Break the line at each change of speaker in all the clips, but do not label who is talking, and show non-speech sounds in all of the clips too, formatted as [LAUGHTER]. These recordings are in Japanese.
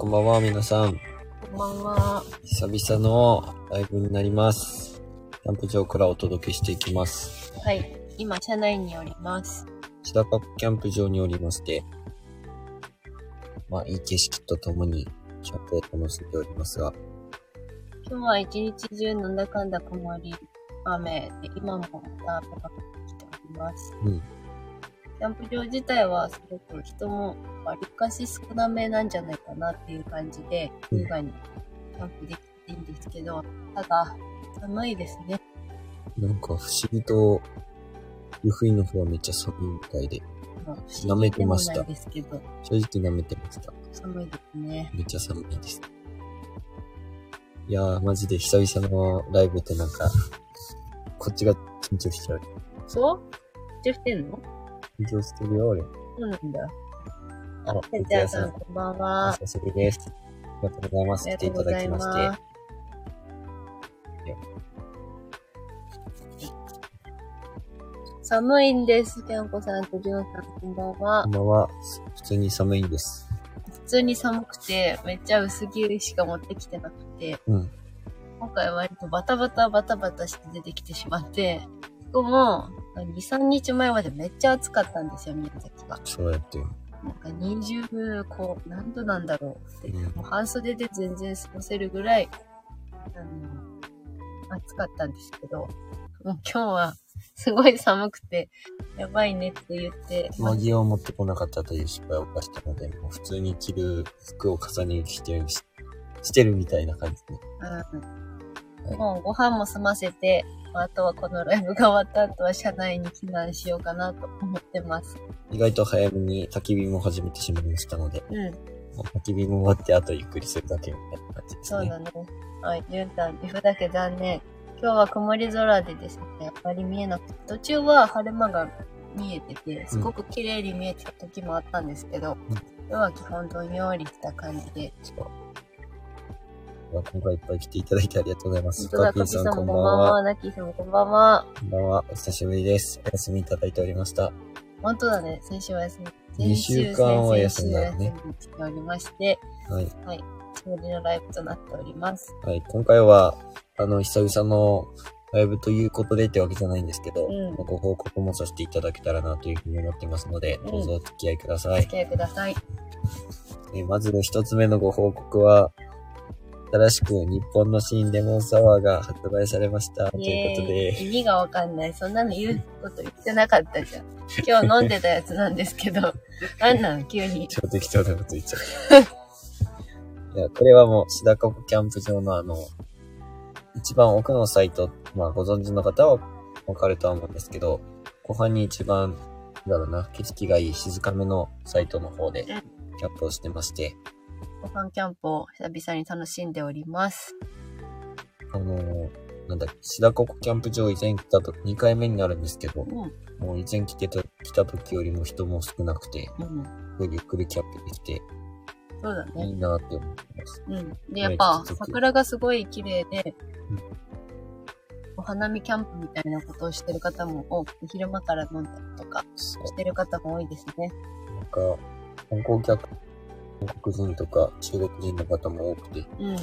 こんばんは、皆さん。
こんばんは。
久々のライブになります。キャンプ場からお届けしていきます。
はい。今、車内におります。
千高キャンプ場におりまして、まあ、いい景色とともに、キャンプを楽しんでおりますが、
今日は一日中なんだかんだ曇り、雨で、今もまた雨が降ってきております。
うん。
キャンプ場自体はすごく人もわりかし少なめなんじゃないかなっていう感じで、
うん
優雅にキャンプできていいんですけど、ただ、寒いですね。
なんか不思議と、湯布院の方はめっちゃ寒いみたいで、
まあ
舐めてました正直舐めてました。
寒いですね。
めっちゃ寒いです。いやー、マジで久々のライブってなんか、こっちが緊張しちゃう。
そう？緊張してんの？
緊張してるよ、俺。
そうなんだ。
あ、
てっちゃんさん、こんばん
お
は。
久しぶりです。ありがとうございます。来ていただきまして。
す。寒いんです。キャンコさんとジュンさん、こんばんは
こん。ばんは。普通に寒いんです。
普通に寒くて、めっちゃ薄着しか持ってきてなくて、
うん。
今回は割とバタバタバタバタして出てきてしまって、ここも、2、3日前までめっちゃ暑かったんですよ、宮崎が。
そうやってる。
なんか20、こう、何度なんだろうって、
うん
もう半袖で全然過ごせるぐらい、あの、暑かったんですけど、もう今日はすごい寒くて、やばいねって言って、
上着を持ってこなかったという失敗を犯したので、もう普通に着る服を重ね着してるし、してるみたいな感じで。
うん、もうご飯も済ませて、あとはこのライブが終わった後は車内に避難しようかなと思ってます。
意外と早めに焚き火も始めてしまいましたので、
うん、
焚き火も終わってあとゆっくりするだけみたいな感じですね。
そうだね。はい、ゆうたん、岐阜だけ残念。今日は曇り空でですね、あまり見えなくて、途中は晴れ間が見えてて、すごく綺麗に見えてた時もあったんですけど、
うん
今日は基本どんよりした感じで、
今回いっぱい来ていただいてありがとうございます。カピーさんこんばんは。
もこんばんは、ナッキーさんもこんばんは。
こんばんは。お久しぶりです。お休みいただいておりました。
本当だね、先週は休み。
二週間は休んだね
おりまして、
はい。
はい、久しぶりのライブとなっております。
はい。今回は、あの、久々のライブということでってわけじゃないんですけど、
うん
ご報告もさせていただけたらなというふうに思っていますので、
うん
どうぞお付き合いくだ
お
さい。
付き合いください。
えまず一つ目のご報告は、新しく日本の新レモンサワーが発売されました。と
イ
いうことで、
意味がわかんない。そんなの言うこと言ってなかったじゃん。今日飲んでたやつなんですけど、[LAUGHS] なん？なの急に。
超適当なこと言っちゃう。[LAUGHS] いや、これはもう、シダカコキャンプ場のあの、一番奥のサイト、まあご存知の方はわかるとは思うんですけど、後半に一番、なんだろうな、景色がいい静かめのサイトの方で、キャンプをしてまして、
ご飯キャンプを久々に楽しんでおります。
あのーなんだっけ、シダココキャンプ場以前来たと、2回目になるんですけど、
うん。
もう以前来てた、来た時よりも人も少なくて、
うん。
すごいゆっくりキャンプできて、
そうだね。
いいなって思ってます。
うん。で、やっぱ桜がすごい綺麗で
うん、
お花見キャンプみたいなことをしてる方も多くて、昼間から飲んだりとかしてる方も多いですね。
なんか、観光客、韓国人とか中国人の方も多くて、
うん。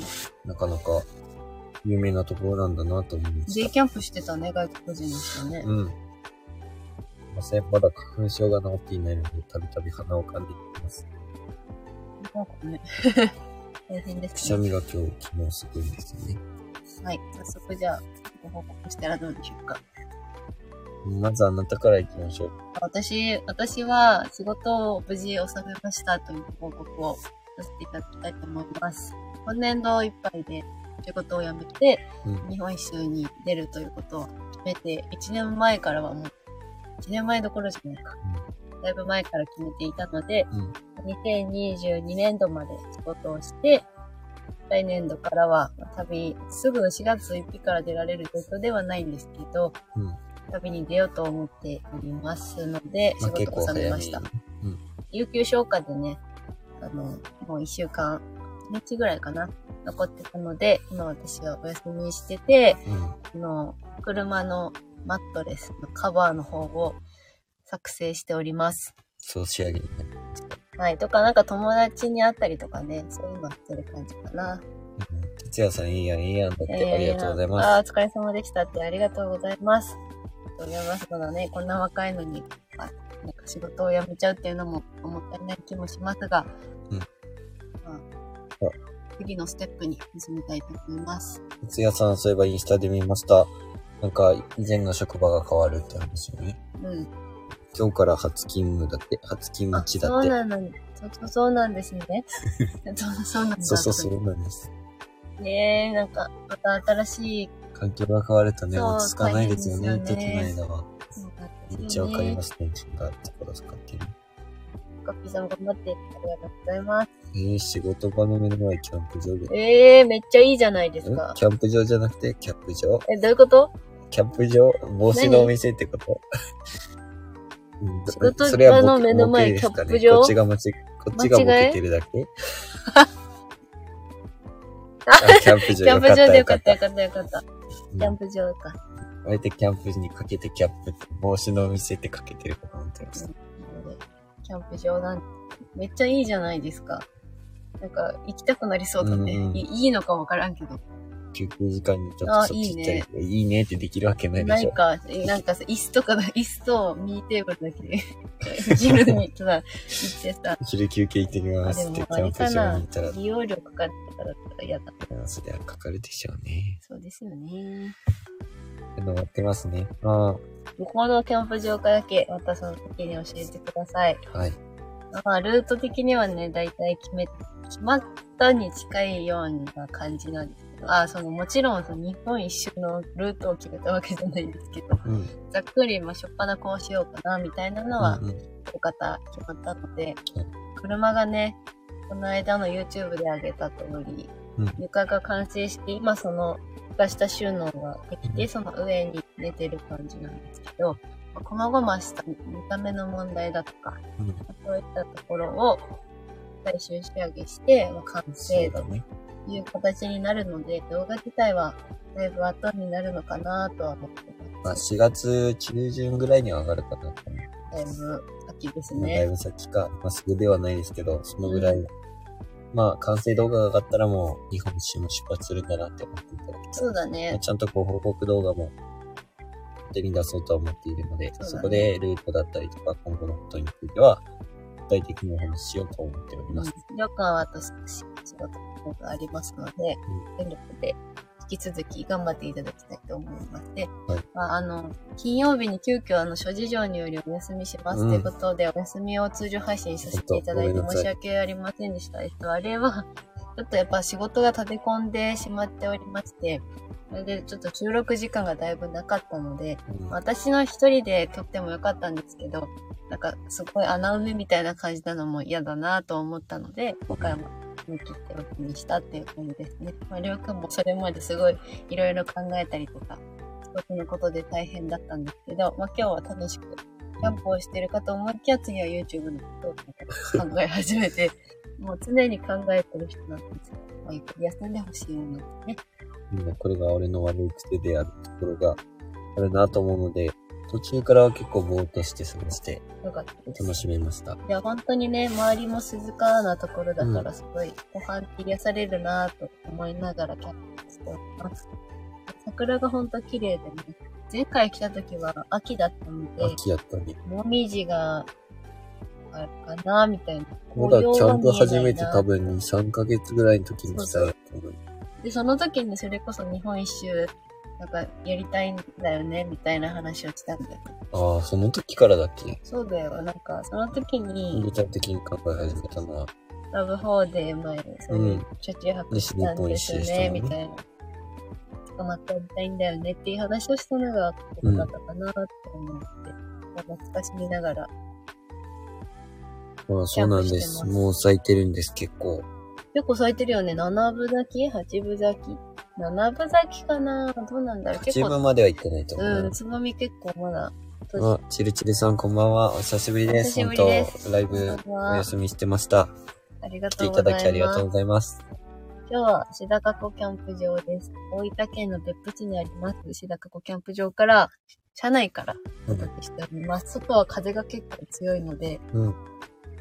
なかなか有名なところなんだなと思いまし
デイキャンプしてたね、外国人の人ね
た。。うん。ません、まだ花粉症が治っていないので、たびたび鼻をかんでいます。
なんかね。[LAUGHS] 大変で
く
すね。
しゃみが今日、昨日すごいんですよね。
はい。早速じゃあ、ご報告したらどうでしょうか。
まずあなたから行きましょう。
私、私は仕事を無事収めましたという報告をさせていただきたいと思います。今年度いっぱいで仕事を辞めて、
うん。
日本一周に出るということを決めて、1年前からはもう、1年前どころじゃないか。だいぶ前から決めていたので、
うん。
2022年度まで仕事をして、来年度からはまあ旅、すぐ4月1日から出られる状況ではないんですけど、
うん。
旅に出ようと思っておりますので、仕事を収めました。。
うん。
有給消化でね、あの、もう1週間、1日ぐらいかな、残ってたので、今私はお休みしてて、
うん。
あの、車のマットレスのカバーの方を作成しております。
そう仕上げになりました。
はい。とか、なんか友達に会ったりとかね、そういうのしてる感じかな。
うん哲也さん、いいやん、いいやんだって、ありがとうござい
あ
ま
あー、お疲れ様でしたって、ありがとうございます。とうございます。まだね、こんな若いのに、あなんか仕事を辞めちゃうっていうのも思ったりない気もしますが、
うん
まあ
あ
次のステップに進みたいと思います。
す。哲也さん、そういえばインスタで見ました。なんか、以前の職場が変わるって話よね。
うん。
今日から初勤務だって、初勤務
あ、
地だって。[LAUGHS]
そうなんだ、そうそうそうなんですね。そうそうなんだ。
そうそうそうなんです。
ねえ、なんか、また新しい、
環境が変わるとね、
そう
落ち着かないですよね、
大変ですよね
時の間は。
そうなん
めっ
ですよね
ちゃわかりま。すね、自分がところ使ってる。
カッピーさん頑張って、ありがとうございます。
えー、仕事場の目の前キャンプ場で。
ええめっちゃいいじゃないですか。
ん？キャンプ場じゃなくて、キャンプ場？
え、どういうこと？
キャンプ場帽子のお店ってこと？うん
仕事場
それは僕
の目の前
僕ですかね
キャンプ場？
こっちが間違、こっちがボケてるだけ？[LAUGHS] あキャンプ場
キャンプ場でよかったよ
よ
かったよかった。
うん
キャンプ場か。
あえてキャンプにかけてキャップって、帽子のお店ってかけてるかと思ってました。
キャンプ場なんめっちゃいいじゃないですか。なんか、行きたくなりそうだね。いいいのかわからんけど。
休憩時間にちょっ
あ
とそっち行ったり、いいねってできるわけないでしょ。
ないか、なんかさ、椅子とかだ、[LAUGHS] 椅子とミニテーブルだけ [LAUGHS] で、ジムにさ、行ってさ、
昼休憩行ってき
あ
ますって、キャンプ場に行ったら、
利用料かかってたら嫌だ。
そりゃかかるでしょうね。
そうですよね。
あの、やってますね。あ
どこのキャンプ場かだけ、またその時に教えてください。
あ、はい。
まあ、ルート的にはね、だいたい決め、決まったに近いような感じなんですけど、あ、その、もちろん、その日本一周のルートを決めたわけじゃないんですけど、
うん。
ざっくり、まあ、しょっぱなこうしようかな、みたいなのは、
うんうん
大方決まったので
うん、
車がね、この間の YouTube で上げた通り、
うん
床が完成して、今その、床下収納ができて、その上に寝てる感じなんですけど、まあ細々した見た目の問題だとか、
うん。
そういったところを最終仕上げして、まあ、完成と。いう形になるので、動画自体はだいぶ後になるのかなとは思って
まあ、
ます。
4月中旬ぐらいには上がるかなと思う。
だいぶ先です
まあだい
ね。
ぶ先か、まあ、すぐではないですけど、そのぐらい。まあ、完成動画が上がったらもう、日本一周も出発するんだなって思っていただけたら
そうだね。
ちゃんとこう報告動画も手に出そうとは思っているので、
そね
そこでルートだったりとか今後のことについては、具体的にお話ししようと思っております。
旅館は私、仕事がありますので、全力で引き続き頑張っていただきたいと思います。で、
はい
まあ、あの、金曜日に急遽あの、諸事情によりお休みします
うん
ということで、お休みを通常配信させていただいて申し訳ありませんでした。えっと、あれは、ちょっとやっぱ仕事が立て込んでしまっておりまして、それでちょっと収録時間がだいぶなかったので、
うん
私の一人で撮ってもよかったんですけど、なんかすごい穴埋めみたいな感じなのも嫌だなと思ったので、今回も見切っておきにしたっていう感じですね。まあ、りょうくんもそれまですごいいろいろ考えたりとか、仕事のことで大変だったんですけど、まあ今日は楽しくキャンプをしてるかと思いきや次は YouTube のことを考え始めて、もう常に考えてる人なんですよ。まあ、ゆっくり休んでほしいのでね。
みんなこれが俺の悪い癖であるところがあるなと思うので、途中からは結構ぼーっとして過ごして
よかった。
楽しめました。
いや、本当にね、周りも静かなところだから、すごい、ご飯って癒されるなぁと思いながらキャンプしております。桜が本当綺麗でね、前回来た時は秋だったので、
秋やったね。
もみじがあるかなみたいな。
まだキャンプ始めて多分2、3ヶ月ぐらいの時に来たやと思う。
で、その時にそれこそ日本一周、なんかやりたいんだよね、みたいな話をしたんだよ。
ああ、その時からだっけ？
そうだよ。なんか、その時に、
具体的に考え始めたのは、
ラブホーで前、そういう車中泊したんですよね、みたいな。捕まってやりたいんだよねっていう話をしたのが良かったかなって思って、懐かしみながら。
まあそうなんです。もう咲いてるんです、結構。
結構咲いてるよね。七分咲き？八分咲き？七分咲きかなどうなんだろう結
自分
構、
までは行ってないと思うな。
うん、つぼみ結構まだ。
あ、チルチルさんこんばんは。お久しぶりです。
です
本当ライブお休みしてました。
ありが
来てい
とうございます。
ただきありがとうございます。
今日は志高湖キャンプ場です。大分県の別府地にあります志高湖キャンプ場から、車内からお届けしております。外は風が結構強いので、
うん。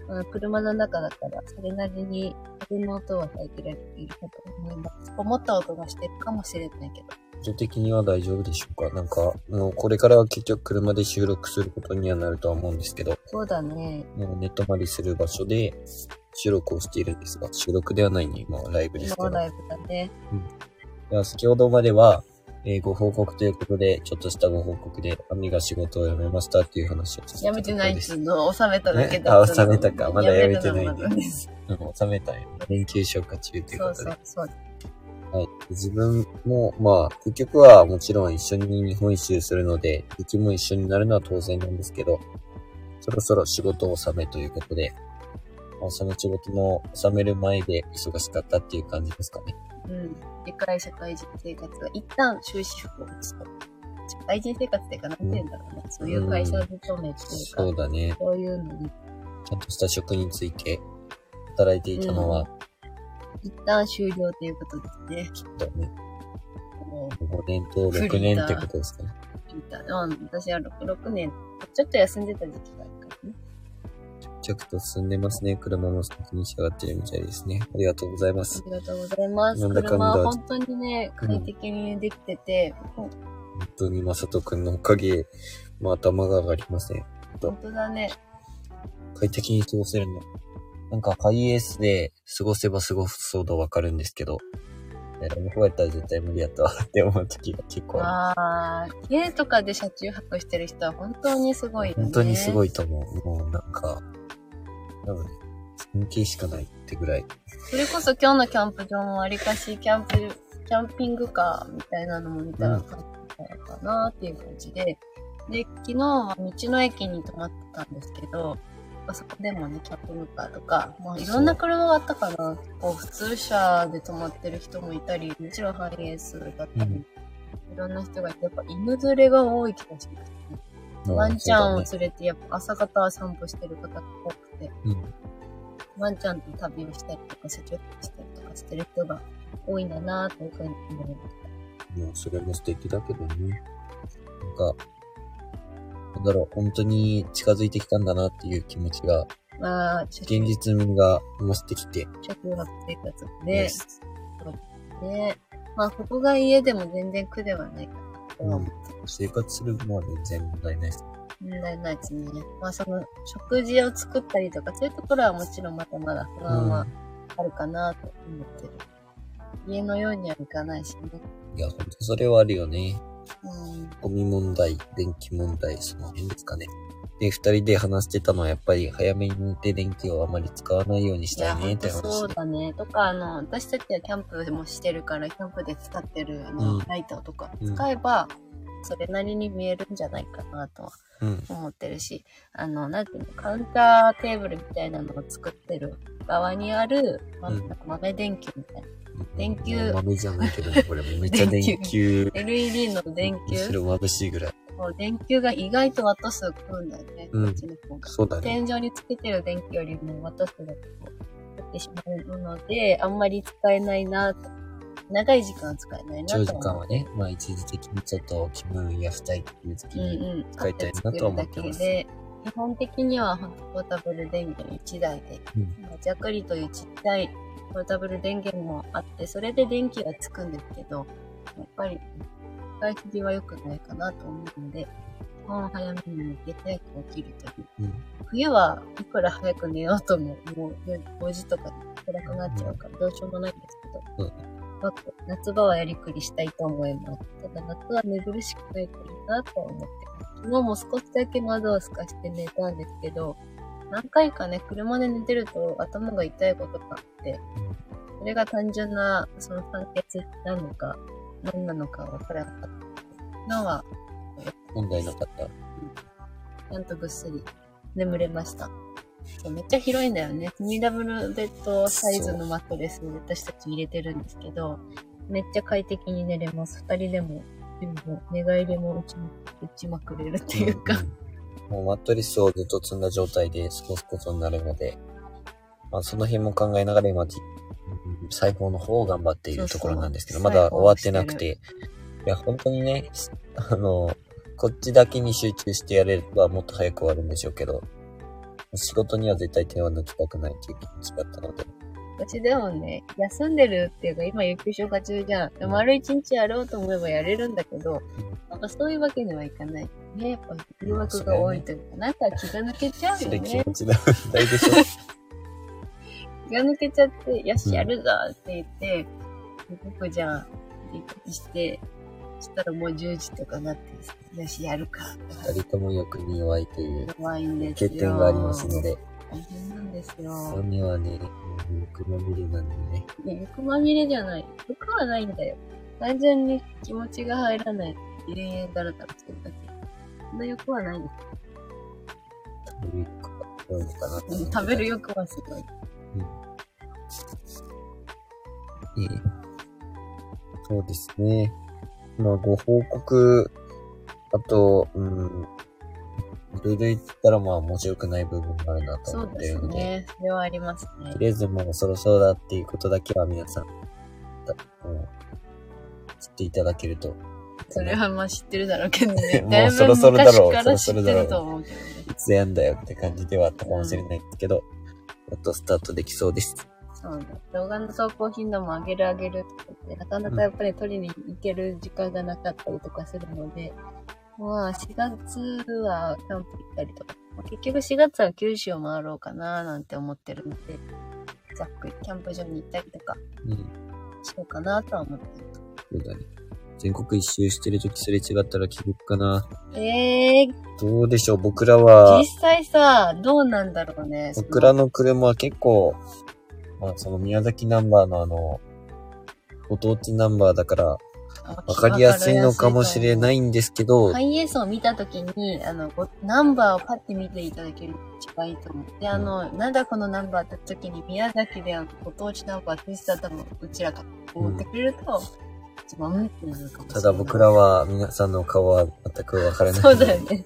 まあ、車の中だったら、それなりに風の音は入ってられているかと思います。思った音がしてるかもしれないけど。
音的には大丈夫でしょうか？なんか、もうこれからは結局車で収録することにはなるとは思うんですけど、
そうだね。
もう寝泊まりする場所で収録をしているんですが、収録ではないね、今はライブですけど。
今ライブだね。
では先ほどまでは、えーご報告ということで、ちょっとしたご報告で、アミが仕事を辞めましたっていう話をさせていただいた
やめてないっ
です
ていうのを収めただけ
ね
だ
あ収めたかまだやめてないんでうん、収めたんよ。連休消化中という
そう
ことで。
そうそう。
はい。自分も、まあ、結局はもちろん一緒に日本一周するので、時期も一緒になるのは当然なんですけど、そろそろ仕事を納めということで、まあ、その仕事の納める前で忙しかったっていう感じですかね。
うん。理解社会人生活が一旦終止符を打つと。社会人生活っていうか、なんて言うんだろうね。そういう会社勤めっていうか、
そうだね。
そういうのに、
ちゃんとした職について働いていたのは、
一旦終了ということですね。
きっとね、
も
5年と6年ってことですかね。
う、ん、私は 6, 6年、ちょっと休んでた時期があるからね。
着々と進んでますね。車も先に仕上がってるみたいですね。ありがとうございます
あ。りがとうございます。車は本当にね、快適にできてて、
本当にまさとくんのおかげ、まあ頭が上がりません。
本当だね。
快適に過ごせるの。なんかハイエースで過ごせば過ごすほどわかるんですけど、えラブホやったら絶対無理やったわって思う時が結構あ
ああ、家とかで車中泊してる人は本当にすごいよ
る。
ね。
本当にすご
い。
いと思う。もうなんか、多分、尊敬しかないってぐらい。
それこそ今日のキャンプ場もわりかしキャンプ、キャンピングカーみたいなのも見たらかなっていう感じで、で、昨日は道の駅に泊まってたんですけど、あそこでもね、キャンピングカーとか、まあいろんな車があったかな。こう普通車で泊まってる人もいたり、もちろんハイエースだったり、
うん
いろんな人がいて、やっぱ犬連れが多い気がしますね。ワンちゃんを連れて、やっぱ朝方散歩してる方が多くて、
だねうん。
ワンちゃんと旅をしたりとか、車中泊したりとかしてる人が多いんだなというふうに思いまし
もうそれも素敵だけどね。なんか、なんだろう、本当に近づいてきたんだなっていう気持ちが、
た。まあ、
現実味が増してきて、
生活で、
ね
ね、まあ、ここが家でも全然苦ではないかなとう。
生活するのは全然問題ないです。
問題ないですね。まあ、その、食事を作ったりとか、そういうところはもちろんまだまだ不安はあるかなと思ってる。家のようにはいかないしね。
いや、本当それはあるよね。
うん。
ゴミ問題、電気問題、その辺ですかね。で、二人で話してたのはやっぱり早めに寝て電気をあまり使わないようにしたいね
ほんと
って話
そう
で。
だね。とか、あの、私たちはキャンプもしてるから、キャンプで使ってるあの
うん
ライトとか
うん
使えば、それなりに見えるんじゃないかなとは
うん。
思ってるし、あの、なんていうの、カウンターテーブルみたいなのを作ってる側にある、ま
うん
なんか豆電球みたいな。電球
豆じゃないけどね、これめっちゃ [LAUGHS] 電球。
LED の電球
むしろ眩しいぐらい。
もう電球が意外とワット数食うんだよね。
うん
こっちの方が。
そうだね。
天井につけてる電気よりもワット数が食ってしまうので、あんまり使えないなと。長い時間は使えないなと
長。時間はね、まあ一時的にちょっと気分癒したいっていう時
うん
に、
うん。
使いたいなとは思ってます
で、基本的にはポータブル電源1台で、
うん
まあ弱リというちっちゃいポータブル電源もあって、それで電気がつくんですけど、やっぱり使いすぎは良くないかなと思うので、基本早めに寝て早く起きるという。
うん。
冬はいくら早く寝ようとも、もう5時とか暗くなっちゃうからどうしようもないんですけど、
うん
夏場はやりくりしたいと思います。ただ夏は寝苦しくないといいなとは思ってます。昨日も少しだけ窓を透かして寝たんですけど、何回かね、車で寝てると頭が痛いことがあって、それが単純な、その酸欠なのか、何なのかわからなかったのは、
問題なかった。
ちゃんとぐっすり眠れました。そうめっちゃ広いんだよね。2ダブルベッドサイズのマットレス私たち入れてるんですけど、めっちゃ快適に寝れます。二人でも、全部寝返りも打ちま打ちまくれるっていうか。
んんもうマットレスをずっと積んだ状態で過ごすことになるので、まあその辺も考えながら今、最高の方を頑張っているところなんですけど、
そうそう
まだ終わってなくて、いや、本当にね、あの、こっちだけに集中してやればもっと早く終わるんでしょうけど、仕事には絶対手を抜きたくないという気持ちだったので。
私でもね、休んでるっていうか、今有給消化中じゃん。で丸一日やろうと思えばやれるんだけど、なんかそういうわけにはいかない。ね、やっぱ誘惑が多いというか、なんか気が抜けちゃうよ
それ気
ね。
持ちの問題でしょ。[LAUGHS]
気が抜けちゃって、よし、やるぞって言って、僕じゃあ、リクエして、そしたらもう10時とかなって、よし、やるか。
二人とも欲に弱いという
弱いんですよ。
欠点がありますの。で、
大変なんですよ。
本音はね、欲まみれなんでね。
いや、欲まみれじゃない。欲はないんだよ。単純に気持ちが入らない。永遠だらだらしてるだけ。そんな欲はないです。
食べるか、どうのかな
食べる欲はすごい。
ええそうですね。まあ、ご報告、あと、うん、いろいろ言ったらまあ面白くない部分もあるなと思
そうで
ってるので、
すね。それはありますね
と。りあえずもうそろそろだっていうことだけは皆さん、う知っていただけると。
それはまあ知ってるだろうけどね。[LAUGHS]
もうそろそろだろうそろそろだろう
ると思うけどね。
いつやんだよって感じではあったかもしれないけど、やっとスタートできそうです。
そうね。動画の投稿頻度も上げる上げるとかって、なかなかやっぱり撮りに行ける時間がなかったりとかするので、まあ4月はキャンプ行ったりとか、まあ結局4月は九州を回ろうかななんて思ってるので、ざっくりキャンプ場に行ったりとか
うん。
しようかなとは思ってる。
そうだね。全国一周してるときすれ違ったら気づくかな。
えー、
どうでしょう僕らは
実、際さ、どうなんだろうね。
僕らの車は結構、まあその宮崎ナンバーのあの、ご当地ナンバーだから、
わ
わかりやすいのかもしれないんですけど、
ハイエースを見たときに、あの、ごナンバーをパッて見ていただけると一番いいと思う。で、あの、なんだこのナンバーって時に宮崎であの、ご当地ナンバーってしたら多分、うちらが思ってくれると、一番うんってなるかもしれない。
ただ僕らは皆さんの顔は全くわからない
そうだよね。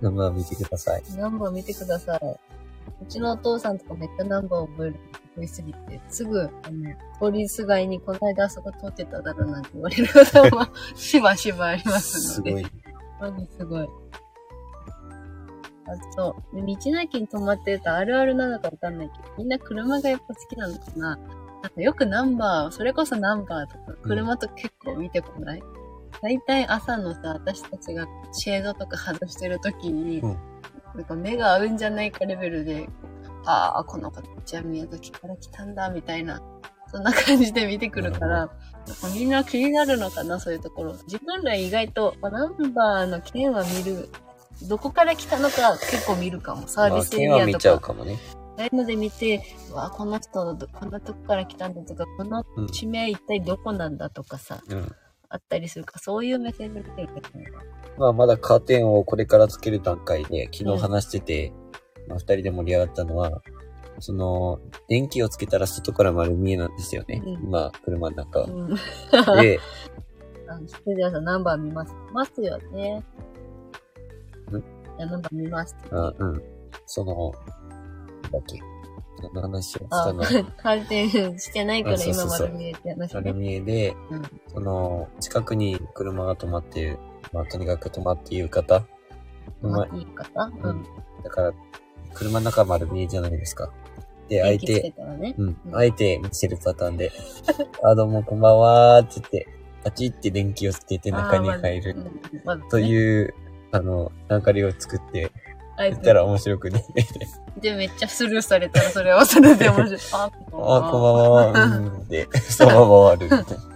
ナンバー見てください。
ナンバー見てください。うちのお父さんとかめっちゃナンバー覚える覚えすぎて、すぐ、あの、通りすがいにこの間あそこ通ってただろうなんて言われることもしばしばありますので。
すごい。
マジすごい。あと、道の駅に止まってるとあるあるなのかわかんない。けど、みんな車がやっぱ好きなのかななんかよくナンバー、それこそナンバーとか、車と結構見てこない、大体朝のさ、私たちがシェードとか外してる時に、
うん
なんか目が合うんじゃないかレベルで、ああ、この子たちは宮崎から来たんだ、みたいな、そんな感じで見てくるから、みんな気になるのかな、そういうところ。自分ら意外と、まあナンバーの県は見る、どこから来たのか結構見るかも。サー
まあ、
ビスエ
剣は見ちゃう
リアとか。
かもね。
そういうので見て、うわ、この人ど、こんなとこから来たんだとか、この
うん。
地名一体どこなんだとかさ、
うん。
あったりするから、そういう目線で見てるけどね。
まあ、まだカーテンをこれからつける段階で、昨日話してて、まあ、二人で盛り上がったのは、その、電気をつけたら外から丸見えなんですよね。
うん
今、車の中。
うん。
で、[LAUGHS]
あそれではさ、ナンバー見ます。見ますよね。
ん
いや、ナンバー見ます。
あうん。その、だっけ。その話をした
あ
の。、
回転してないから今丸見えって話
丸
ね。
見えで、
うん
その、近くに車が止まっている、まあ、とにかく止まっている方？まあ、
いい方？う
うんん。だから、車の中丸見えじゃないですか？で、相手、
ね。
うん。
うん
あえて見せるパターンで、[LAUGHS] あ、どうもこんばんはーって言って、パチって電気をつけて中に入るという、あの、流れを作って、言ってたら面白くね。
で、めっちゃスルーされたら、それはそれで面白い。あ、
あ、こんばんは。うん。で、[LAUGHS] そのまま終わるみたいな。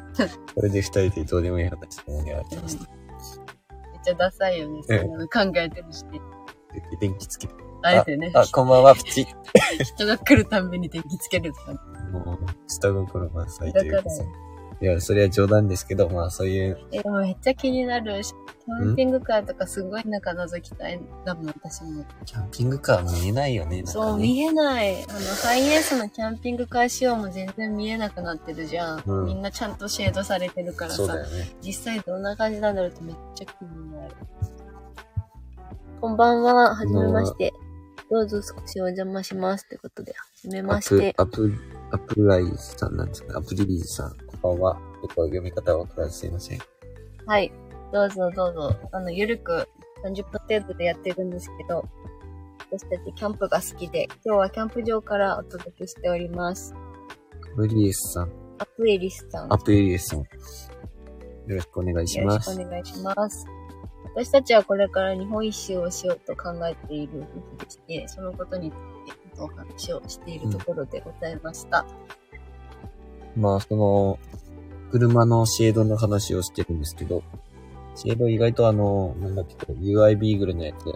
それで二人でどうでもいい話で盛り上がってました。
めっちゃダサいよね。そんなの考えてるし。
で電気つけて。
あえてね。
あ、こんばんは、プチッ。[LAUGHS]
人が来るたんびに電気つける。
もう、下心満載というかさ
だから。
いや、それは冗談ですけど、まあそういう、
え、めっちゃ気になるし、キャンピングカーとかすごい中覗きたいだもん、私も。
キャンピングカー見えないよね、なん
そう。見えない。あの、ハイエースのキャンピングカー仕様も全然見えなくなってるじゃん。
うん
みんなちゃんとシェードされてるからさ
そうだ。よね。
実際どんな感じなんだろうってめっちゃ気になる。こんばんは、はじめまして。どうぞ少しお邪魔しますってことで、はじめ
ア
まして、。
プアプ、アプライズさんなんですか？アプリリーズさん。こんは。ちょっと読み方はわからずすいません。
はい。どうぞどうぞ。あの、ゆるく30分程度でやってるんですけど、私たちキャンプが好きで、今日はキャンプ場からお届けしております。
アプリエスさん。
アプエリスさん。
アプリエスさん。よろしくお願いし
よろ
ます。
しくお願いします。私たちはこれから日本一周をしようと考えている時でして、そのことについてお話をしているところでございました。
まあ、その、車のシェードの話をしてるんですけど、シェード意外とあの、なんだっけ、UI ビーグルのやつ。め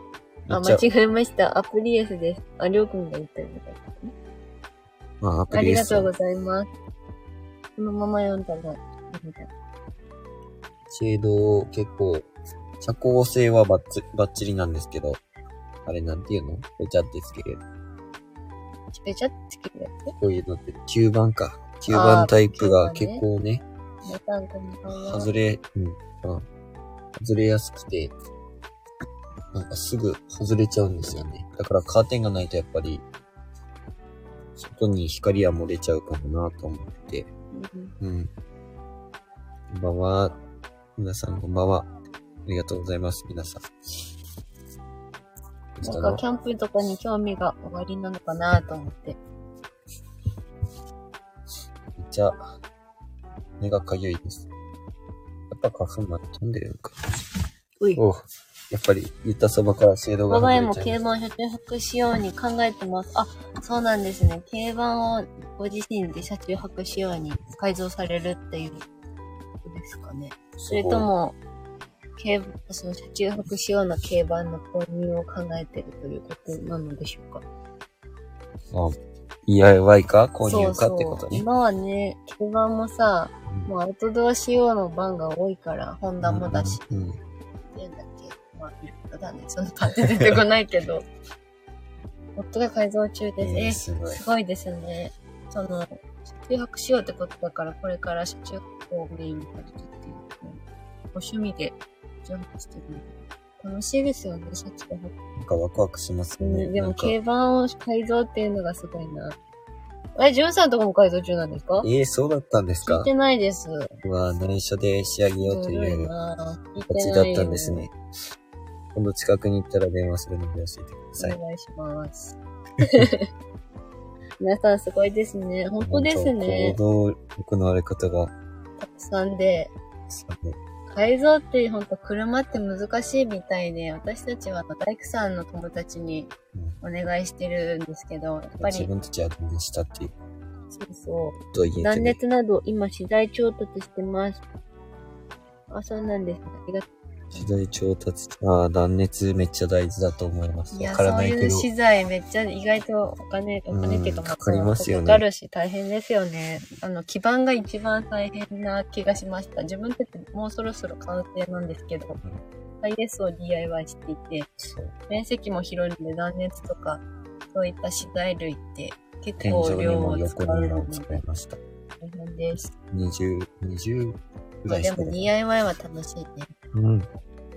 あ、間違えました。アプリエスです。あ、りょうくんが言ったみたいですね。
まあ、アプ
あ
リエスさ
りがとうんございます。このまま読んだら、
シェード結構、遮光性はバッツバッチリなんですけど、あれなんていうの？べちゃってつける。
べちゃってつけるやつ？
こういうのって吸盤か。吸盤タイプが結構ね。外れ、うん、あ外れやすくて、なんかすぐ外れちゃうんですよね。だからカーテンがないとやっぱり、外に光は漏れちゃうかもなと思って、
うん
うん。こんばんは。皆さんこんばんは。ありがとうございます、皆さん。
なんかキャンプとかに興味がおありなのかなと思って。
ちゃ、目がかゆいです。やっぱ花粉まで飛んでるのか。
うい。
おうやっぱり言ったそばからシェードが
我が家も
外れちゃい
軽バン車中泊しように考えてます。あ、そうなんですね。軽バンをご自身で車中泊しように改造されるっていうことですかね。それと、も、軽その車中泊仕様の軽バンの購入を考えているということなのでしょうか。
あ DIY か？購入か？ってことね。
今はね、軽バンもさ、
うん
もうアウトドア仕様のバンが多いから、ホンダもだし、
うんうん
だっけ？まあ、だね。そのパッて出てこないけど。[LAUGHS] 夫が改造中です。
えー
え
すごい。
ですね。その、車中泊しようってことだから、これから車中泊をメインにされるっていう、ご趣味で車中泊してるの楽しいですよね、車中泊。
なんかワクワクしますよね。
うん、でも、
なんか
軽バンを改造っていうのがすごいな。え、ジュンさんとこも改造中なんですか？
えー、そうだったんですか？
聞いてないです。
うわ内緒で仕上げようと
い
いう形だったんですね。今度近くに行ったら電話するので教えてください。
お願いします。[LAUGHS] 皆さんすごいですね。本当ですね。
行動力のある方が、
たくさんで。
すごい
改造って本当車って難しいみたいで、私たちは大工さんの友達にお願いしてるんですけど、やっぱり、
自分たちはどうしたっていう
そうそう。断。熱など今資材調達してます。あ、そうなんですね。ありがと
資材調達、ああ、断熱めっちゃ大事だと思います。
う。いや、
わ
そういう
からないけど。
資材めっちゃ意外とお金、お金っていうか、
うんかかりますよね
かかるし大変ですよね。あの、基盤が一番大変な気がしました。自分たちもうそろそろ完成なんですけど、IS を DIY していて、
そう。
面積も広いので断熱とか、そういった資材類って結
天井に
構量
も
を使
横にも
うので
使いました。
大変です。
20、20ぐ
まあでも。DIY は楽しいね。
うん。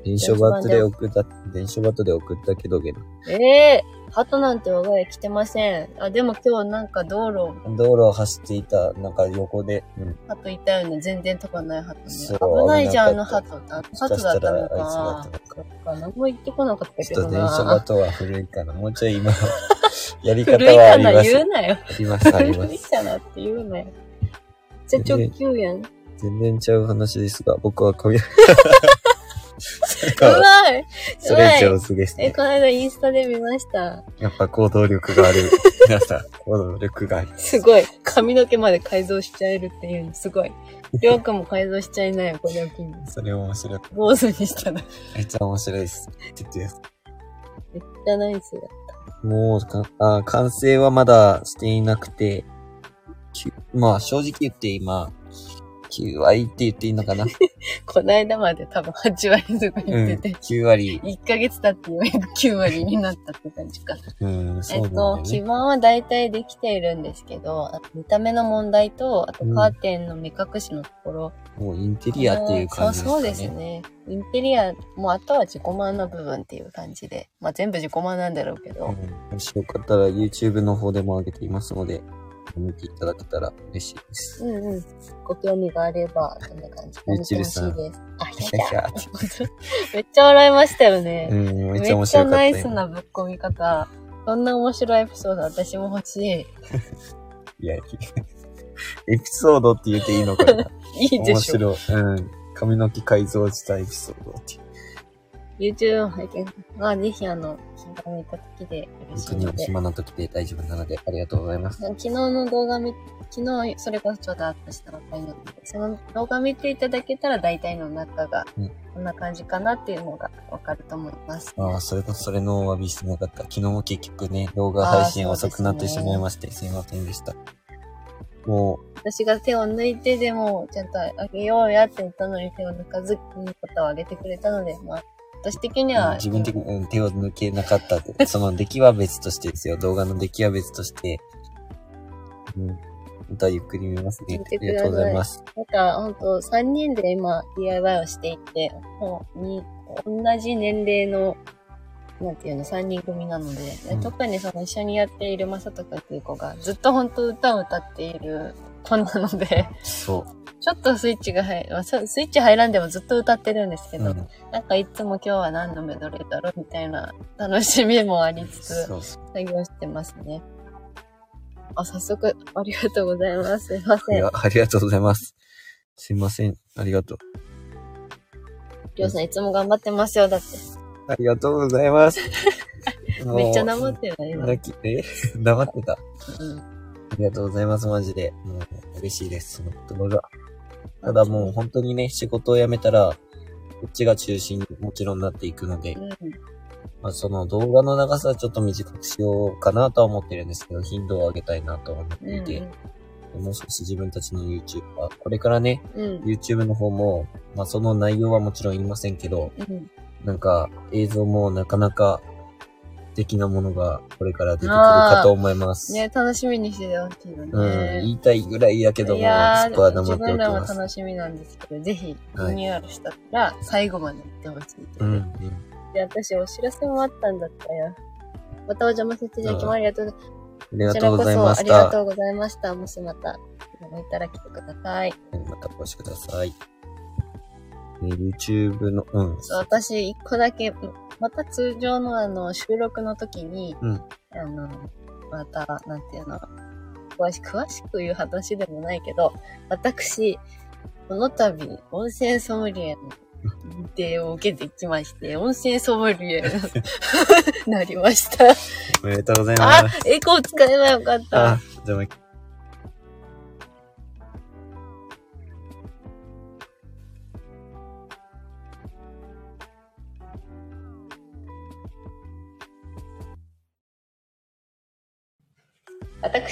電書バットで送った、電書バットで送ったけどげな。
ええー、鳩なんて我が家来てません。あ、でも今日なんか道路、
道路を走っていた、なんか横で、うん。
鳩いたよね。全然飛ばない鳩ね。危ないじゃん、あの鳩。あ
もしかした
鳩だったの
らあいつだった
か。
のか。
そっか、何も言ってこなかったけ
ちょっ
ど
と電書バトは古いかな。もうちょい今、[LAUGHS] やり方
古いかな
はあります。
言うなよ。
あります、ありま
古い
す。
かなって言うなよ。めっちゃ直球やん。う
全然ちゃう話ですが、僕はこう
ま
か、[LAUGHS]
い
それ上手です
え、
ね。
この間インスタで見ました。
やっぱ行動力がある。[LAUGHS] 皆さん、行動力があります。
すごい。髪の毛まで改造しちゃえるっていうのすごい。[LAUGHS] りょうくんも改造しちゃいなよ、これを機に。
それ面白い。
坊主にしたら。
めっちゃ面白いです。ちょっとです
めっちゃナイスだ。
もうかあ、完成はまだしていなくて、きゅまあ正直言って今、9割って言っていいのかな？[LAUGHS]
こないだまで多分8割とか
うん、
言ってて、
9割。
1ヶ月経ってようやく9割になったって感じか。
うん、そ
えっ
うなんだ
と、
よね。
基盤は大体できているんですけど、見た目の問題と、あとカーテンの目隠しのところ。
もうインテリアっていう感じですかね。
そうそうですね。インテリア、もうあとは自己満の部分っていう感じで。まあ全部自己満なんだろうけど。
うんもしよかったら YouTube の方でも上げていますので、見ていただけたら嬉しいです。
うんうん。ご興味があれば、そんな感じ。
ゆうちるさん。
あ、
ひ
や
ゃ
だ。[LAUGHS] めっちゃ笑いましたよね。
うん、めっ
めっちゃ
ちゃ面白かった。
ナイスなぶっ込み方。そんな面白いエピソード私も欲しい。[LAUGHS]
いや、エピソードって言っていいのかな [LAUGHS]
いいでしょ。
面白い。うん。髪の毛改造したエピソードって。
YouTube を拝見。まあ、ぜひあの、気が向いた時でよろ
本当にお
しいので。
暇な時で大丈夫なので、ありがとうございます。
昨日の動画見、昨日それこそちょうどアップしたばかりなので、その動画見ていただけたら大体の中が
うん、
こんな感じかなっていうのがわかると思います。
ああ、それこそそれのお詫びしてなかった。昨日も結局ね、動画配信遅くなってしまいまして、すいませんでした。も
私が手を抜いてでも、ちゃんとあげようやって言ったのに手を抜かず、いいことをあげてくれたので、まあ、私的に
う、
は、
自分的に、うん、手を抜けなかったって。[LAUGHS] その出来は別としてですよ。動画の出来は別として。うん。またゆっくり見ますね。ありがとうございます。
なんか、ほんと、3人で今、DIY をしていて、もう、に、同じ年齢の、なんていうの、3人組なので、
うん
特にその一緒にやっているまさとかっていう子が、ずっと本当歌を歌っている子なので、
そ
ちょっとスイッチが入まあ、ススイッチ入らんでもずっと歌ってるんですけ
う。
ど、
うん。
なんかいつも今日は何のメドレーだろうみたいな楽しみもありつつ、
そうそう。
作業してますね。あ、早速、ありがとうございます。すいません。
いや、ありがとうございます。すいません。ありがとう。
りょうさんいつも頑張ってますよ、だって。
ありがとうございます。[LAUGHS]
めっちゃ黙ってるね、今。
え？[LAUGHS] 黙ってた。
うん。
ありがとうございます、マジで。もう、嬉しいです、その言葉が。ただもう、本当にね、仕事を辞めたら、こっちが中心にもちろんなっていくので
う、ん。
まあ、その動画の長さはちょっと短くしようかなとは思ってるんですけど、頻度を上げたいなとは思って
うん
いて、もう少し自分たちの YouTube は、これからね、
うん。うん。
YouTube の方も、まあその内容はもちろん言いませんけど、
うん。
なんか映像もなかなか素敵なものがこれから出てくるかと思います。
ね、楽しみにしててほしいよ
うん、
ね。
言いたいぐらいやけども、そこは
ー、
黙っておき
自分らも
ます。
楽しみなんですけど、ぜひ、リ
はい
ニューアルしたら、最後まで行ってほしいです、
うん、うん。
で、私、お知らせもあったんだったよ。またお邪魔させていただきまありがとうございます。
ありがとうございま
あ
した。
りがとうございました。もしまた、いたら来てください。
またお越しください。ね YouTube の、うん。
そう、私、一個だけ、また通常のあの、収録の時に、
うん
あの、また、なんていうの、詳し詳しく言う話でもないけど、私、この度、温泉ソムリエの認定を受けてきまして、温泉ソムリエに [LAUGHS] なりました。
おめでとうござい
あ
ます。、
エコー使えばよかった。
あ、でも、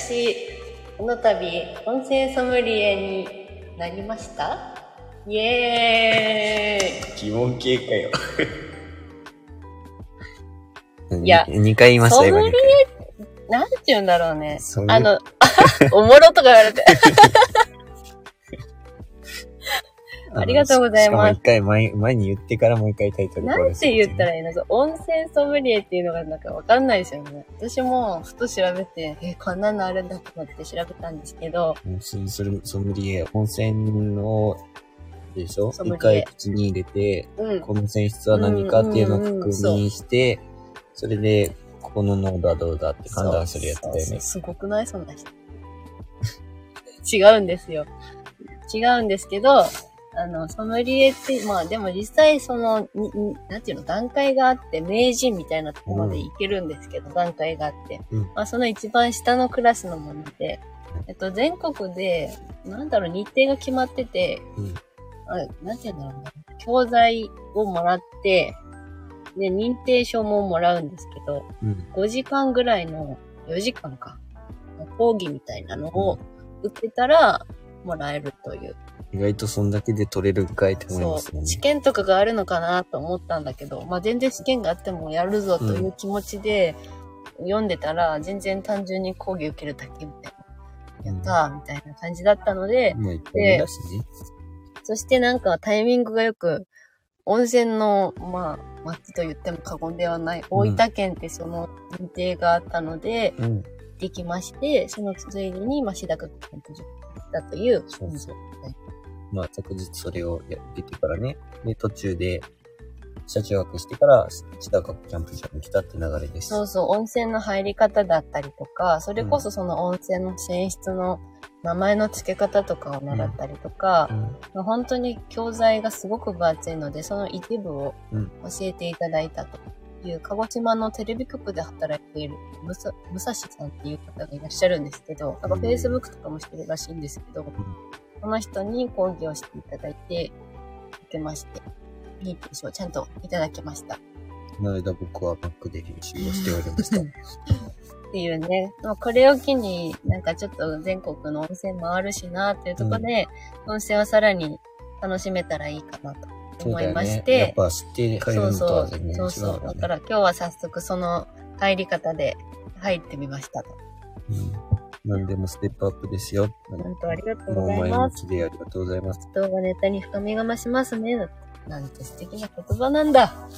私、この度、温泉ソムリエになりました？イエーイ
疑問系かよ。
いや
2回言いました、今
ソムリ
2
なんて言うんだろうね。あの、[LAUGHS] おもろとか言われて。
回。
ありがとうございます
しかも一回前、前に言ってからもう一回タイトル
なんて言った
ら
らいいの？温泉ソムリエっていうのがなんかわかんないですよね。私もふと調べて、え、こんなのあるんだと思って調べたんですけど、
温泉ソムリエ、温泉の、でしょ？一回口に入れて、
うん。
この泉質は何かっていうのを確認して、それで、ここの濃度はどうだって判断するやつだよね
そうそう。すごくない？そんな人。[LAUGHS] 違うんですよ。違うんですけど、あの、ソムリエって、まあでも実際その、なんていうの、段階があって、名人みたいなところまでいけるんですけど、段階があって。
うん
まあその一番下のクラスのもので、えっと、全国で、なんだろう、日程が決まってて、
うん
あなんていうんだろうな、教材をもらって、で、認定証ももらうんですけど、
うん。
5時間ぐらいの、4時間か、講義みたいなのを受けたら、もらえるという。
意外とそんだけで取れるんかいって思います
そう。
よね
試。験とかがあるのかなと思ったんだけど、まあ全然試験があってもやるぞという気持ちで読んでたら、全然単純に講義受けるだけみたいな。やったーみたいな感じだったので、
もう一回だしね。
そしてなんかタイミングがよく、温泉の、まあ、町と言っても過言ではない、大分県ってその認定があったので、
うん。
できまして、そのついでに、まあ、シダ学研究所だという、
そうそう
はい
まあ、昨日それをやっててからね。で、途中で、車中泊してから、千高キャンプ場に来たって流れです。
そうそう、温泉の入り方だったりとか、それこそその温泉の泉質の名前の付け方とかを習ったりとか、
うん。
本当に教材がすごく分厚いので、その一部を
うん。
教えていただいたという、鹿児島のテレビ局で働いている武蔵さんっていう方がいらっしゃるんですけど、なんか
うん。
Facebook とかもしてるらしいんですけど、この人に講義をしていただいて、受けまして、認定証をちゃんといただきました。
この間僕は Mac で練習をしておりました。[LAUGHS]
っていうね、まあ、これを機になんかちょっと全国の温泉もあるしなっていうところで、温泉をさらに楽しめたらいいかなと思いまし。
そうだよねやってぱ知って帰るのと
そうそう
は全然違
そううそう。
よね
だから今日は早速その入り方で入ってみましたと。
うん。何でもステップアップですよ。
本当ありがとう
もう前
ございます。
向きでありがとうございます。
動画ネタに深みが増しますね。なんて素敵な言葉なんだ。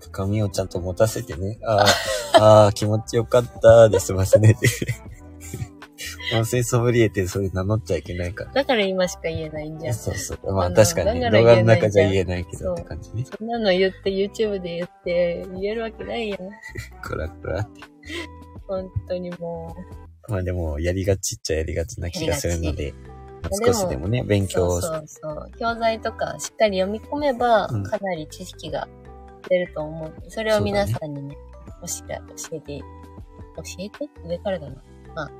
深みをちゃんと持たせてね。あ [LAUGHS] あ、ああ、気持ちよかったで済ませね。[LAUGHS] 音声ソムリエってそれ名乗っちゃいけないから。
だから今しか言えないんじゃん。
そうそう。まあ確かに、
だから
動画の中じゃ言えないけどって感じね。
そんなの言って YouTube で言って言えるわけないやん。[LAUGHS]
こらこらって。
本当にもう。
まあでも、やりがちっちゃやりがちな気がするので、少しでもね、勉強を
そうそうそう。教材とかしっかり読み込めば、
うん
かなり知識が出ると思う。それを皆さんにね、教え教えて、教えて？上からだな。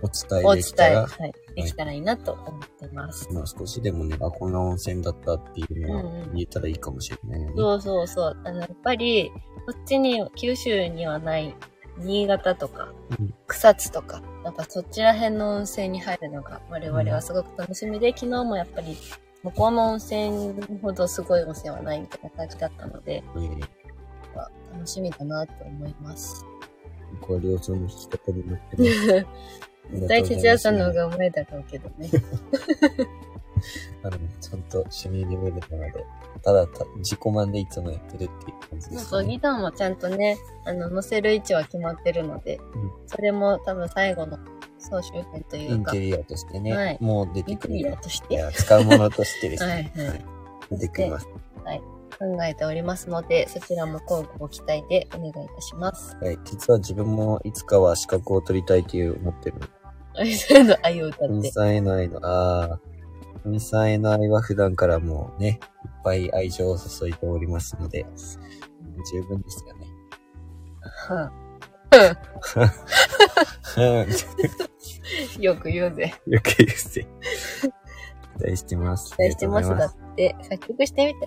お伝
お伝え、
えできたら、
はい、できたらいいなと思ってます。
まあ少しでもね、あ、こんな温泉だったっていうのは
うんうん
言えたらいいかもしれないよね。
そうそうそう。あの、やっぱり、こっちに、九州にはない、新潟とか
うん、
草津とか、やっぱそっちら辺の温泉に入るのが我々はすごく楽しみで、昨日もやっぱり、向こうの温泉ほどすごい温泉はないみたいな感じだったので、
えー
楽しみだなと思います。
これをその引き方になってます。[LAUGHS]
絶対哲也さんの方がうまいだろうけどね。
あの、ちゃんと趣味レベルなので、ただた、自己満でいつもやってるっていう感じです
そうそう、
ね。
ギターもちゃんとね、あの、乗せる位置は決まってるので、
うん
それも多分最後の総集編というか、
インテリアとしてね、
はい
もう出
インテリ
てくる。
アとして
いや、使うものとしてですね。
はいはい
出てくります。
考えておりますので、そちらも交互ご期待でお願いいたします。
はい。実は自分もいつかは資格を取りたいという思ってる。
あいそういうの愛を歌って。
ふみさんへの愛の、ああ、ふみさんへの愛は普段からもうね、いっぱい愛情を注いでおりますので、十分ですよね。
は
うん
んよく言うぜ。
よく言うぜ。期待してます。
期待してますだって。作曲してみて。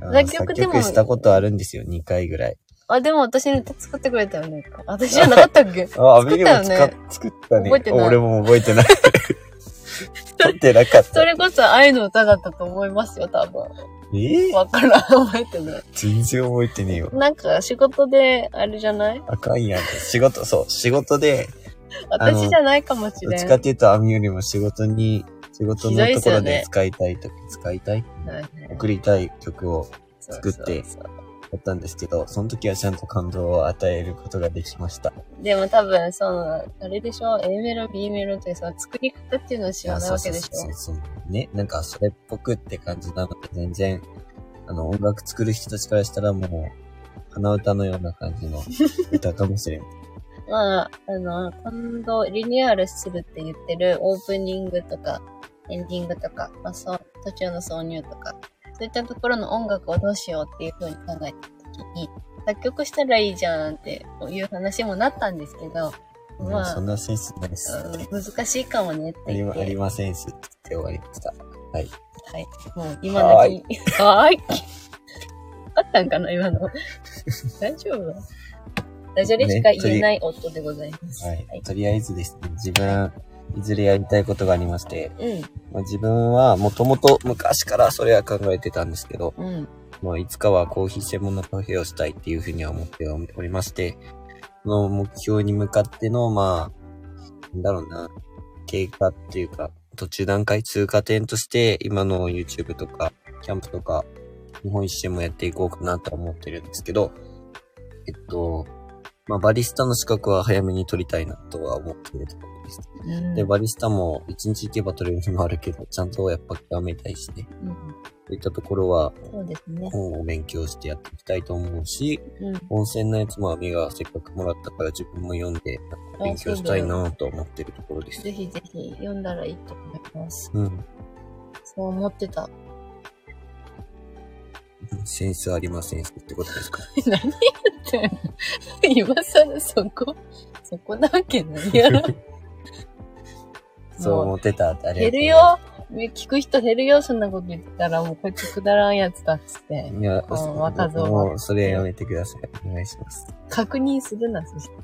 ございます
作曲でも
作曲したことあるんですよ、2回ぐらい。
あ、でも私の歌作ってくれたよね。私じゃなかったっけ？[LAUGHS]
あ、ア
作
ビリも
ったよね
使っ作ったね。
覚えてない
俺も覚えてない。[LAUGHS] 撮ってなかった。
それこそ愛の歌だったと思いますよ、多分。
え？ー
わからん、覚えてない。
全然覚えてねえよ。
なんか仕事で、あれじゃない？
あかんやん。仕事、そう、仕事で、
私じゃないかもし
どっ
れん。
ちかっていうと、網よりも仕事に、仕事のところで使いたいとき、使いたい？
はいはい
送りたい曲を作って
そうそうそう
やったんですけど、その時はちゃんと感動を与えることができました。
でも多分、その、あれでしょ ?A メロ、B メロってその作り方っていうのを知らないわけでしょ？
そうそうそうそう。ね、なんかそれっぽくって感じなので、全然、あの、音楽作る人たちからしたらもう、鼻歌のような感じの [LAUGHS] 歌かもしれん。
まあ、あの、今度リニューアルするって言ってるオープニングとか、エンディングとか、まあ、そう、途中の挿入とか、そういったところの音楽をどうしようっていう風に考えたときに、作曲したらいいじゃんっていう話もなったんですけど、まあ
そんなセンスないっす。
うん難しいかもねって
ありま、
言って。
ありませんっすって終わりました。はい。
はい。もう今のき、はーい。あったんかな今の。[LAUGHS] 大丈夫？ダジャレしか？言えない夫でございます。
はい。とりあえずですね、自分、いずれやりたいことがありまして、
うん。
まあ、自分はもともと昔からそれは考えてたんですけど、
うん。
まあ、いつかはコーヒー専門のカフェをしたいっていうふうには思っておりまして、その目標に向かっての、まあ、なんだろうな、経過っていうか、途中段階、通過点として、今の YouTube とか、キャンプとか、日本一周もやっていこうかなとは思ってるんですけど、えっと、まあ、バリスタの資格は早めに取りたいなとは思っているところでバリスタも一日行けば取れる日もあるけど、ちゃんとやっぱ極めたいしね。
うん
そういったところは
そうですね。
本を勉強してやっていきたいと思うし、
うん。
温泉のやつもアミがせっかくもらったから自分も読んで勉強したいなと思ってるところです。
ぜひぜひ読んだらいいと思います。
うん。
そう思ってた。
センスありませんってことですか？[LAUGHS]
何言ってんの？今更そこ、そこなわけないやろ。[LAUGHS] [LAUGHS]
そう思ってたありがとう
減るよ聞く人減るよそんなこと言ってたら、もうこいつくだらんやつだっつって。
いや、
あ若造
もうそれやめてください。お願いします。
確認するな、そして。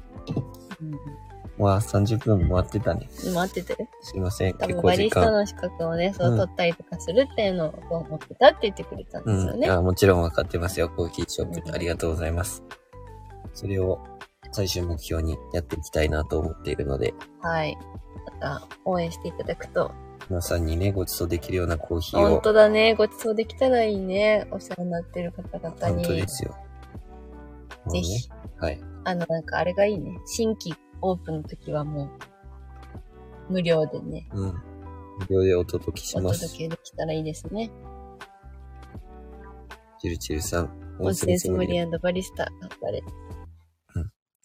まあ30分も待ってたね。
うん。待ってて。
すいません。
多
結構時
分バリスタ
間。
の資格をね、そう取ったりとかするっていうのを思ってたって言ってくれたんですよ
うん。い
ね。
や、もちろん分かってますよ。コーヒーショップ
うん
ありがとうございます。それを最終目標にやっていきたいなと思っているので、
はい。また、応援していただくと。
皆さんにね、ご馳走できるようなコーヒー
本
を。
当だね。ご馳走できたらいいね。お世話になってる方々に。
本当ですよ。
ぜひ。
はい。
あの、なんかあれがいいね。新規オープンの時はもう、無料でね、
うん。無料でお届けし
お
ます。
届けできたらいいですね。
チルチルさん、
温泉ソムリ
エ。
エバリスタ、頑張れ。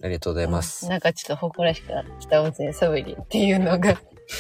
ありがとうございます。
なんかちょっと誇らしくなってきた温泉ソムリエっていうのが。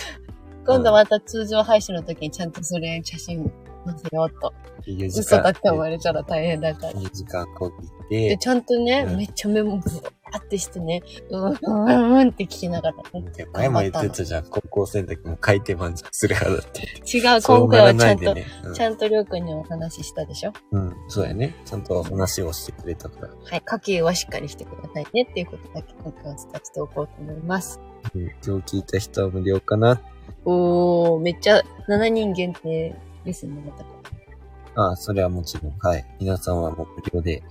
[LAUGHS] 今度また通常配信の時にちゃんとそれ写真載せようと。
4時
嘘だって思
間、
われたら大変だから。
4時間こぎ
で、
て、
ちゃんとね、
うん
めっちゃメモブワーってしてね、うん、うん、うん、うんって聞きながらね。
で前も言ってたじゃん。高校生の時も書いて満足する派だって。
違う、今回はちゃんと、
いでね。うん
ちゃんとりょうくんにお話ししたでしょ？
うん、そうやね。ちゃんと話をしてくれたから。
はい、家計はしっかりしてくださいねっていうことだけ今回は伝えておこうと思います。
うん、今日聞いた人は無料かな？
おー、めっちゃ7人限定ですね、また。
ああ、それはもちろん。はい。皆さんはもう無料で、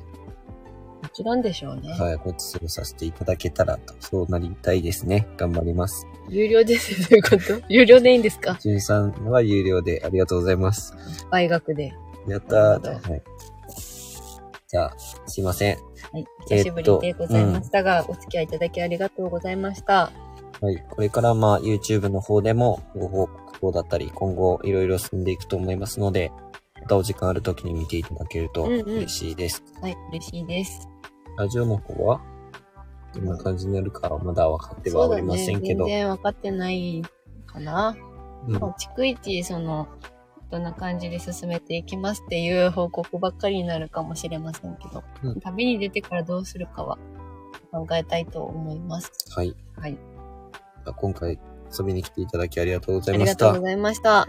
もちろんでしょうね。
はい、ご馳走させていただけたらと、そうなりたいですね。頑張ります。
有料ですね、どういうこと？有料でいいんですか？
じゅんさんは有料でありがとうございます。
倍額で。
やったー。
なるほ
はい。じゃあ、すいません。
はい。久しぶりでございましたが、お付き合いいただきありがとうございました。
はい。これからまあ YouTube の方でもご報告等だったり、今後いろいろ進んでいくと思いますので、またお時間ある時に見ていただけると
うんうん
嬉しいです。
はい、嬉しいです。
ラジオの方はどんな感じになるかはまだ分かってはおりませんけど。
全然分かってないかな。
うん
逐一、その、どんな感じで進めていきますっていう報告ばっかりになるかもしれませんけど、
うん
旅に出てからどうするかは考えたいと思います。
はい。
はい。
今回遊びに来ていただきありがとうござ
あ
いました。
りがとうございました。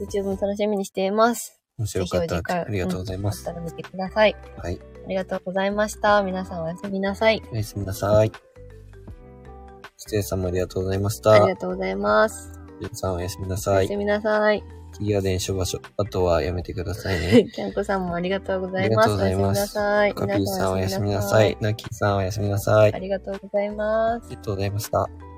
YouTube も楽しみにしています。
もしよかったらありがとうございます。
あったら見てください。
はい。
ありがとうございました。皆さんおやすみなさい。
おやすみなさい。失礼さんもありがとうございました。
ありがとうございます。
皆さんおやすみな
お
さい
やす。みなさい。
キーガーデン諸場所。あとはやめてくださいね。[LAUGHS]
キャンコさんもありがとうございます。
ありがとうございます。カピーさんおやすみな
皆
さい。ナッキーさんおやすみなさい。あ
ありがとうございます。
りがとうございました。